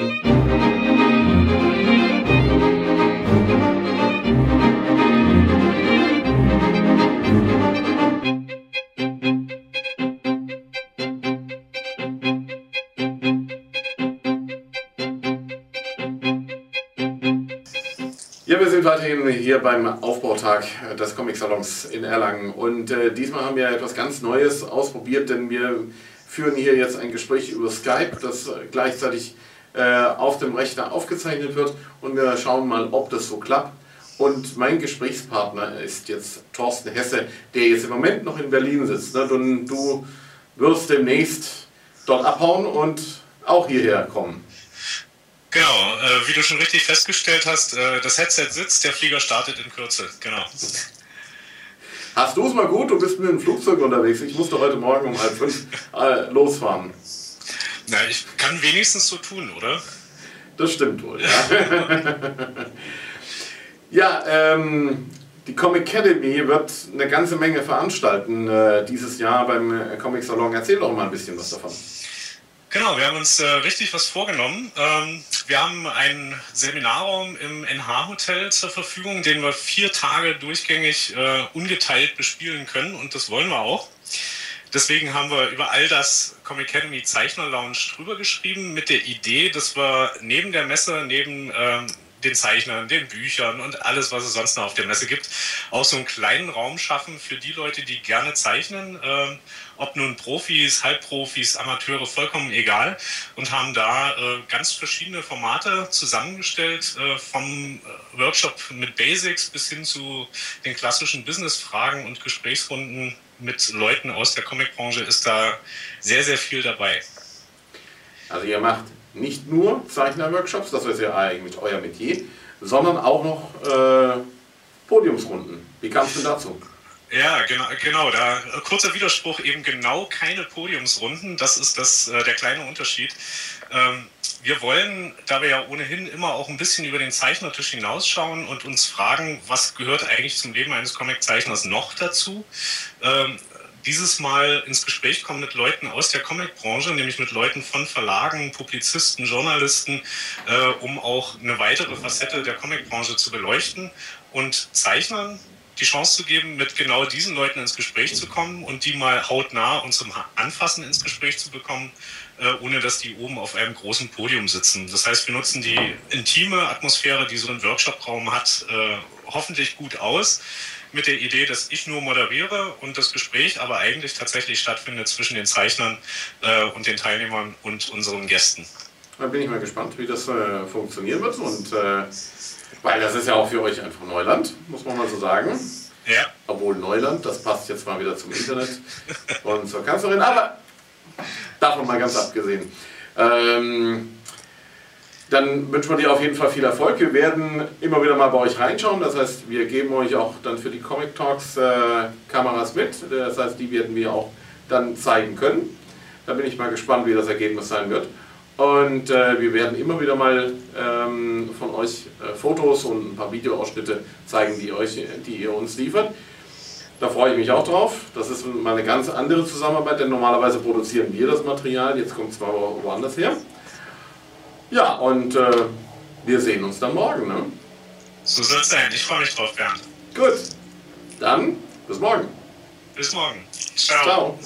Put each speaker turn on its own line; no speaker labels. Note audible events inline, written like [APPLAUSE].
Ja, wir sind weiterhin hier beim Aufbautag des Comic-Salons in Erlangen. Und äh, diesmal haben wir etwas ganz Neues ausprobiert, denn wir führen hier jetzt ein Gespräch über Skype, das gleichzeitig auf dem Rechner aufgezeichnet wird und wir schauen mal, ob das so klappt. Und mein Gesprächspartner ist jetzt Thorsten Hesse, der jetzt im Moment noch in Berlin sitzt. Ne? Und du wirst demnächst dort abhauen und auch hierher kommen.
Genau, äh, wie du schon richtig festgestellt hast, äh, das Headset sitzt, der Flieger startet in Kürze, genau.
Hast du es mal gut? Du bist mit dem Flugzeug unterwegs. Ich musste heute Morgen um halb fünf äh, losfahren.
Na, ich kann wenigstens so tun, oder?
Das stimmt wohl, ja. [LAUGHS] ja, ähm, die Comic Academy wird eine ganze Menge veranstalten äh, dieses Jahr beim äh, Comic Salon. Erzähl doch mal ein bisschen was davon.
Genau, wir haben uns äh, richtig was vorgenommen. Ähm, wir haben einen Seminarraum im NH-Hotel zur Verfügung, den wir vier Tage durchgängig äh, ungeteilt bespielen können und das wollen wir auch. Deswegen haben wir über all das Comic Academy Zeichner Lounge drüber geschrieben mit der Idee, dass wir neben der Messe, neben ähm, den Zeichnern, den Büchern und alles, was es sonst noch auf der Messe gibt, auch so einen kleinen Raum schaffen für die Leute, die gerne zeichnen, äh, ob nun Profis, Halbprofis, Amateure, vollkommen egal. Und haben da äh, ganz verschiedene Formate zusammengestellt, äh, vom äh, Workshop mit Basics bis hin zu den klassischen Business-Fragen und Gesprächsrunden mit Leuten aus der Comicbranche ist da sehr, sehr viel dabei.
Also ihr macht nicht nur Zeichner-Workshops, das ist ja eigentlich euer Metier, sondern auch noch äh, Podiumsrunden. Wie kamst du dazu?
Ja, genau, genau. Da äh, kurzer Widerspruch eben genau keine Podiumsrunden. Das ist das äh, der kleine Unterschied. Ähm, wir wollen, da wir ja ohnehin immer auch ein bisschen über den Zeichnertisch hinausschauen und uns fragen, was gehört eigentlich zum Leben eines Comiczeichners noch dazu, ähm, dieses Mal ins Gespräch kommen mit Leuten aus der Comicbranche, nämlich mit Leuten von Verlagen, Publizisten, Journalisten, äh, um auch eine weitere Facette der Comicbranche zu beleuchten und Zeichnern die Chance zu geben, mit genau diesen Leuten ins Gespräch zu kommen und die mal hautnah und zum Anfassen ins Gespräch zu bekommen, äh, ohne dass die oben auf einem großen Podium sitzen. Das heißt, wir nutzen die intime Atmosphäre, die so ein Workshop-Raum hat, äh, hoffentlich gut aus mit der Idee, dass ich nur moderiere und das Gespräch aber eigentlich tatsächlich stattfindet zwischen den Zeichnern äh, und den Teilnehmern und unseren Gästen.
Da bin ich mal gespannt, wie das äh, funktionieren wird. Und äh, weil das ist ja auch für euch einfach Neuland, muss man mal so sagen.
Ja.
Obwohl Neuland, das passt jetzt mal wieder zum Internet und zur Kanzlerin, aber davon mal ganz abgesehen. Ähm, dann wünschen wir dir auf jeden Fall viel Erfolg. Wir werden immer wieder mal bei euch reinschauen. Das heißt, wir geben euch auch dann für die Comic Talks äh, Kameras mit. Das heißt, die werden wir auch dann zeigen können. Da bin ich mal gespannt, wie das Ergebnis sein wird. Und äh, wir werden immer wieder mal ähm, von euch äh, Fotos und ein paar Videoausschnitte zeigen, die, euch, die ihr uns liefert. Da freue ich mich auch drauf. Das ist mal eine ganz andere Zusammenarbeit, denn normalerweise produzieren wir das Material. Jetzt kommt es zwar woanders her. Ja, und äh, wir sehen uns dann morgen. Ne?
So soll es sein. Ich freue mich drauf, Bernd.
Gut. Dann bis morgen.
Bis morgen. Ciao.
Ciao.